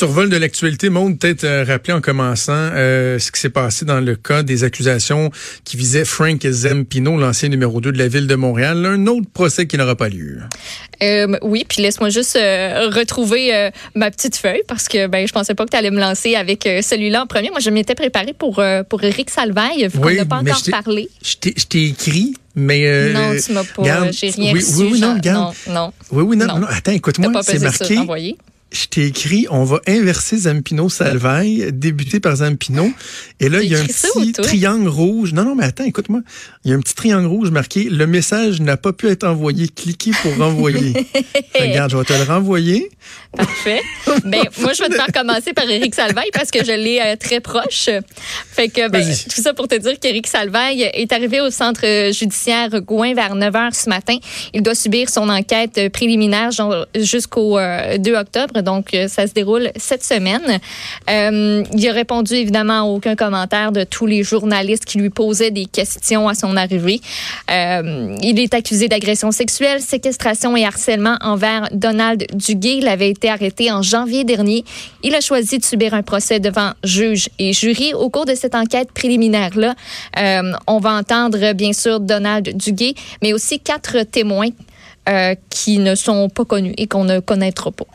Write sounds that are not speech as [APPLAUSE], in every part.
survol de l'actualité, montre peut-être euh, rappeler en commençant euh, ce qui s'est passé dans le cas des accusations qui visaient Frank Zempino, l'ancien numéro 2 de la ville de Montréal. Un autre procès qui n'aura pas lieu. Euh, oui, puis laisse-moi juste retrouver ma petite feuille parce que ben je pensais pas que tu allais me lancer avec celui-là en premier. Moi, je m'étais préparée pour pour Éric Salvaille, vu oui, qu'on n'a pas encore parlé. Je t'ai écrit mais non, tu m'as pas. J'ai rien oui, reçu. Oui, oui, non, Non, non. Oui, oui, non, non. Attends, écoute-moi, c'est marqué je t'ai écrit, on va inverser Zampino Salvaille, débuter par Zampino. Et là, il y a un petit triangle rouge. Non, non, mais attends, écoute-moi. Il y a un petit triangle rouge marqué, le message n'a pas pu être envoyé. Cliquez pour renvoyer. [LAUGHS] Regarde, je vais te le renvoyer. Parfait. ben, moi, je vais te faire commencer par Éric Salvaille parce que je l'ai euh, très proche. Fait que, ben, tout ça pour te dire qu'Éric Salvaille est arrivé au centre judiciaire Gouin vers 9 h ce matin. Il doit subir son enquête préliminaire jusqu'au 2 euh, octobre donc, euh, ça se déroule cette semaine. Euh, il a répondu évidemment à aucun commentaire de tous les journalistes qui lui posaient des questions à son arrivée. Euh, il est accusé d'agression sexuelle, séquestration et harcèlement envers Donald Duguay. Il avait été arrêté en janvier dernier. Il a choisi de subir un procès devant juge et jury. Au cours de cette enquête préliminaire-là, on va entendre bien sûr Donald Duguay, mais aussi quatre témoins qui ne sont pas connus et qu'on ne connaîtra pas.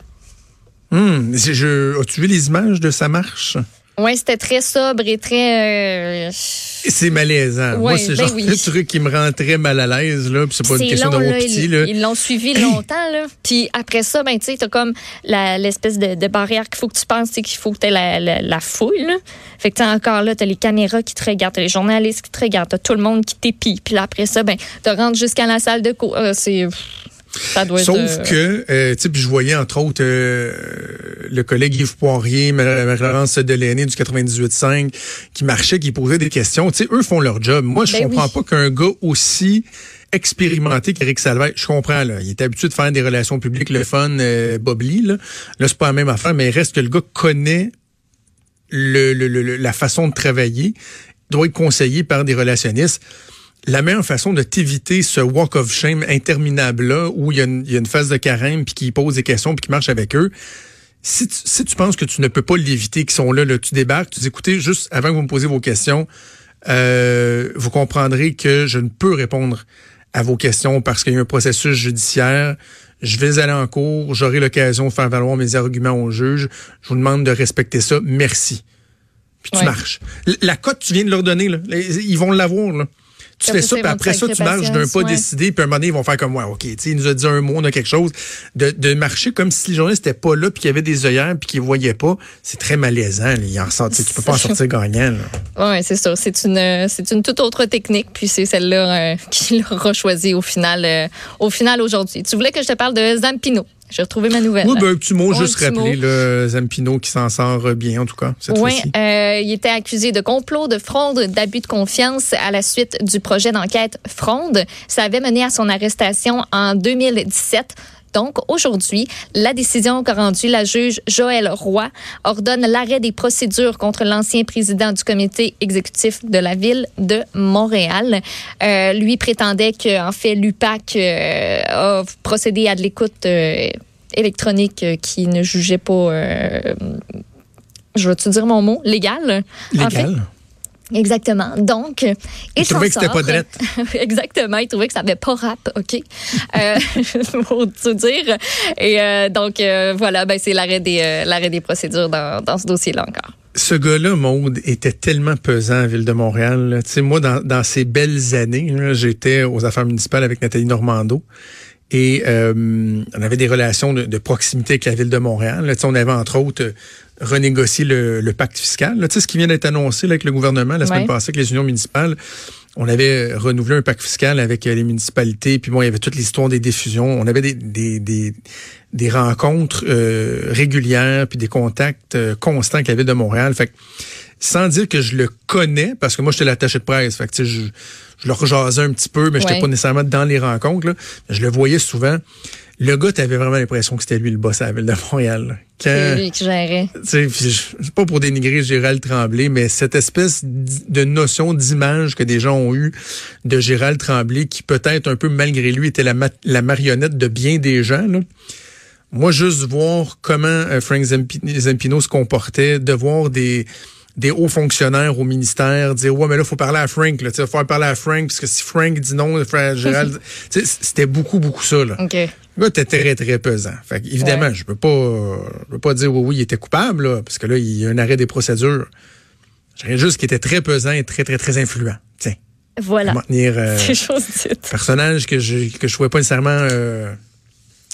Hum, je, as-tu vu les images de sa marche? Oui, c'était très sobre et très. Euh, c'est malaisant. Moi, c'est ben genre le truc qui me rend très mal à l'aise, là. c'est pas une question pitié, là. Ils l'ont suivi [CLEARS THROAT] longtemps, là. Puis après ça, ben, tu sais, t'as comme l'espèce de, de, barrière qu'il faut que tu penses, c'est qu'il faut que tu la, la, la, foule, là. Fait que t'as encore là, t'as les caméras qui te regardent, t'as les journalistes qui te regardent, t'as tout le monde qui t'épie. Puis là, après ça, ben, tu rentres jusqu'à la salle de cours. Euh, c'est. Sauf que, euh, tu sais, je voyais entre autres euh, le collègue Yves Poirier, Marie-Laurence Delaney du 98.5 qui marchait, qui posait des questions. Tu sais, eux font leur job. Moi, je ben comprends pas qu'un gars aussi expérimenté qu'Éric Salvaire, je comprends, là, il est habitué de faire des relations publiques, le fun, euh, Bob Lee, là. Là, c'est pas la même affaire, mais il reste que le gars connaît le, le, la façon de travailler, doit être conseillé par des relationnistes la meilleure façon de t'éviter ce walk of shame interminable-là, où il y, a une, phase de carême, puis qui pose des questions, puis qui marche avec eux, si tu, penses que tu ne peux pas l'éviter, qu'ils sont là, là, tu débarques, tu dis, écoutez, juste avant que vous me posiez vos questions, euh, vous comprendrez que je ne peux répondre à vos questions parce qu'il y a un processus judiciaire. Je vais aller en cours, j'aurai l'occasion de faire valoir mes arguments au juge. Je vous demande de respecter ça. Merci. Puis tu marches. La cote, tu viens de leur donner, là. Ils vont l'avoir, là. Tu fais ça, puis après ça, tu marches d'un pas décidé, puis un moment donné, ils vont faire comme, ouais, OK, tu sais, il nous a dit un mot, on a quelque chose. De, de marcher comme si les journalistes n'étaient pas là, puis qu'il y avait des œillères, puis qu'ils ne voyaient pas, c'est très malaisant. Là. En sort, tu peux pas en sortir gagnant. Oui, c'est ça. C'est une, c'est une toute autre technique, puis c'est celle-là euh, [LAUGHS] qu'il aura choisi au final, euh, au final aujourd'hui. Tu voulais que je te parle de Zampino. J'ai retrouvé ma nouvelle. Oui, ben, un petit mot, juste rappeler le Zampino qui s'en sort bien, en tout cas, cette Oui, euh, il était accusé de complot, de fraude, d'abus de confiance à la suite du projet d'enquête Fronde. Ça avait mené à son arrestation en 2017. Donc, aujourd'hui, la décision qu'a rendue la juge Joël Roy ordonne l'arrêt des procédures contre l'ancien président du comité exécutif de la ville de Montréal. Euh, lui prétendait qu'en fait, l'UPAC euh, a procédé à de l'écoute euh, électronique qui ne jugeait pas, je vais-te dire mon mot, légal? Légal. Exactement. Donc, il, il trouvait que c'était pas drette. [LAUGHS] Exactement. Il trouvait que ça n'avait pas rap, OK? euh, [LAUGHS] pour tout dire. Et euh, donc, euh, voilà, ben, c'est l'arrêt des, euh, l'arrêt des procédures dans, dans ce dossier-là encore. Ce gars-là, Maude, était tellement pesant à Ville de Montréal. Sais, moi, dans, dans ces belles années, j'étais aux affaires municipales avec Nathalie Normando. Et euh, on avait des relations de, de, proximité avec la ville de Montréal. Là, on avait entre autres renégocier le, le pacte fiscal. Là, tu sais, ce qui vient d'être annoncé là, avec le gouvernement la semaine passée avec les unions municipales, on avait renouvelé un pacte fiscal avec euh, les municipalités, puis bon, il y avait toute l'histoire des diffusions. On avait des, des, des, des rencontres euh, régulières, puis des contacts euh, constants avec la ville de Montréal. Fait que, sans dire que je le connais, parce que moi, j'étais l'attaché de presse. Fait que, je, je le rejasais un petit peu, mais je n'étais pas nécessairement dans les rencontres. Là. Je le voyais souvent le gars, t'avais vraiment l'impression que c'était lui le boss à la ville de Montréal. C'est lui qui gérait. C'est pas pour dénigrer Gérald Tremblay, mais cette espèce de notion d'image que des gens ont eu de Gérald Tremblay, qui peut-être un peu malgré lui était la, la marionnette de bien des gens, là. Moi, juste voir comment Frank Zampino se comportait, de voir des des hauts fonctionnaires au ministère dire ouais mais là faut parler à Frank là, faut parler à Frank parce que si Frank dit non, [LAUGHS] Gérald, c'était beaucoup beaucoup ça là. Okay. Le gars était très très pesant. Fait évidemment, je peux pas je peux pas dire oui oui, il était coupable là, parce que là il y a un arrêt des procédures. Je dirais juste qu'il était très pesant et très très très influent. Tiens. Voilà. Maintenir euh, [LAUGHS] personnage que je que je trouvais pas nécessairement euh,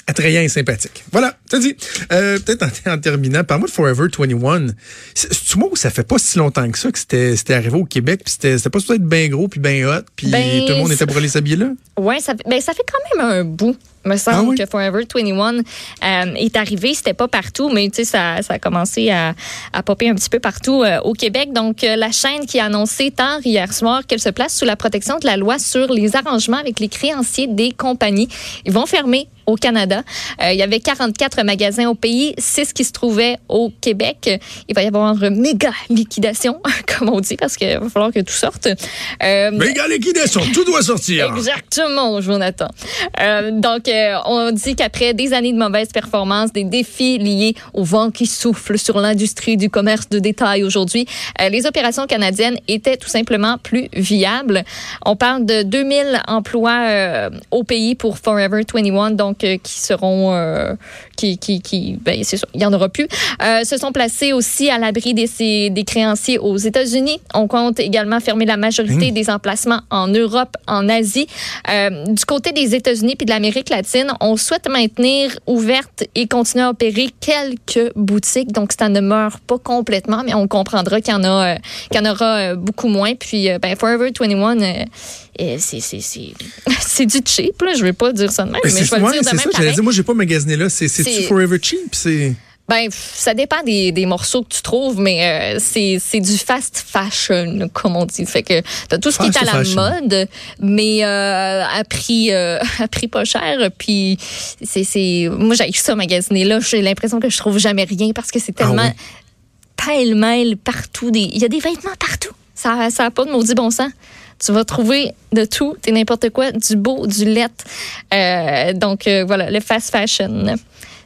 attrayant et sympathique. Voilà, t'as dit. Euh, Peut-être en, [LAUGHS] terminant, parle-moi de Forever 21. C'est moi où ça fait pas si longtemps que ça que c'était arrivé au Québec, puis c'était pas supposé être bien gros, puis bien hot, puis ben, tout le monde était pour aller s'habiller là? Oui, ça, ben, ça fait quand même un bout me semble ah que Forever 21 euh, est arrivé. C'était pas partout, mais tu sais, ça, ça a commencé à, à popper un petit peu partout euh, au Québec. Donc, euh, la chaîne qui a annoncé tard hier soir qu'elle se place sous la protection de la loi sur les arrangements avec les créanciers des compagnies. Ils vont fermer au Canada. il y avait 44 magasins au pays, 6 qui se trouvaient au Québec. Il va y avoir une méga liquidation, [LAUGHS] comme on dit, parce qu'il va falloir que tout sorte. méga liquidation, tout doit sortir. Exactement, Jonathan. donc, on dit qu'après des années de mauvaise performance, des défis liés au vent qui souffle sur l'industrie du commerce de détail aujourd'hui, euh, les opérations canadiennes étaient tout simplement plus viables. On parle de 2000 emplois euh, au pays pour Forever 21, donc euh, qui seront, qui, qui, qui ben, c'est sûr, il y en aura plus. se sont placés aussi à l'abri des, des créanciers aux États-Unis. On compte également fermer la majorité mmh. des emplacements en Europe, en Asie. du côté des États-Unis puis de l'Amérique on souhaite maintenir ouverte et continuer à opérer quelques boutiques. Donc, ça ne meurt pas complètement, mais on comprendra qu'il y en, a, euh, qu'il y en aura euh, beaucoup moins. Puis, euh, ben, Forever 21, [LAUGHS] c'est du cheap. Là. Je ne vais pas dire ça de même, mais, je vais le dire de même. Moi, j'ai pas magasiné là. C'est Forever Cheap? C'est... Ben, ça dépend des, des, morceaux que tu trouves, mais euh, c'est du fast fashion, comme on dit. Fait que t'as tout ce qui est à la mode, mais euh, à prix euh, [LAUGHS] à prix pas cher. Puis c'est moi j'ai ça magasiner là. J'ai l'impression que je trouve jamais rien parce que c'est tellement ah pêle-mêle partout. Des il y a des vêtements partout. Ça ça a pas de maudit bon sens. Tu vas trouver de tout, t'es n'importe quoi, du beau, du let. Euh, donc voilà, le fast fashion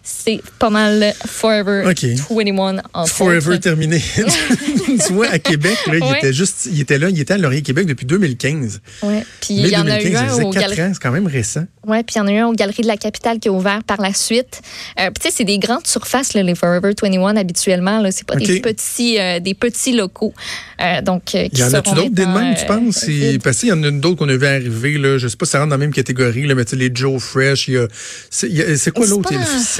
c'est pas mal Forever 21 en Forever terminé. [LAUGHS] tu vois, à Québec, là, il était juste, il était là, il était à Laurier Québec depuis 2015. Ouais. Puis il y en a eu un au Galerie. C'est quand même récent. Ouais, puis il y en a eu un aux Galeries de la Capitale qui a ouvert par la suite. Euh, puis tu sais, c'est des grandes surfaces, là, les Forever 21 habituellement. Là, c'est pas des petits, euh, des petits locaux. Euh, donc, euh, il y en a-tu d'autres des mêmes, tu penses? parce qu'il y en a d'autres qu'on a vu arriver. Là, je sais pas si ça rentre dans la même catégorie, là, mais tu sais, les Joe Fresh, il y a, c'est quoi l'autre?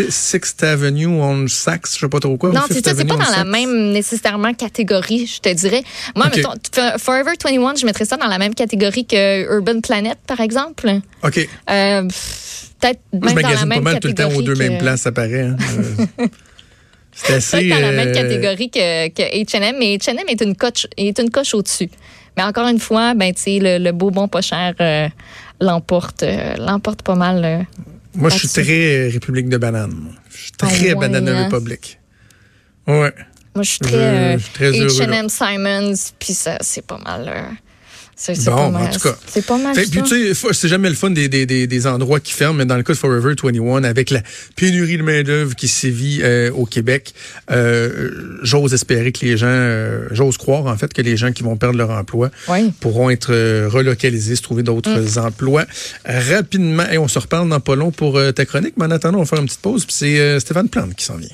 Sixth Avenue on Saks, je sais pas trop quoi. Non, c'est pas dans la même nécessairement catégorie, je te dirais. Moi, mettons, Forever 21, je mettrais ça dans la même catégorie que Urban Planet, par exemple. OK. Euh, peut-être même dans la même pas mal tout le temps aux deux mêmes places, ça paraît. Hein. [LAUGHS] c'est assez. dans la même euh, catégorie que, que H&M, mais H&M est une coche, est une coche au-dessus. Mais encore une fois, ben, le, le beau bon pas cher euh, l'emporte, l'emporte pas mal. Moi, je suis très euh, République de banane. Je suis très ah Banana hein? Republic. Ouais. Moi, je suis très, H&M Simons, puis ça, c'est pas mal... Euh, c'est bon, en tout cas. C'est pas mal. Puis, tu sais, c'est jamais le fun des, des, des, des, endroits qui ferment, mais dans le cas de Forever 21, avec la pénurie de main-d'œuvre qui sévit euh, au Québec, euh, j'ose espérer que les gens, euh, j'ose croire en fait que les gens qui vont perdre leur emploi pourront être relocalisés, se trouver d'autres mm. emplois rapidement. Et on se reparle dans pas long pour ta chronique, mais en attendant, on va faire une petite pause, puis c'est Stéphane Plante qui s'en vient.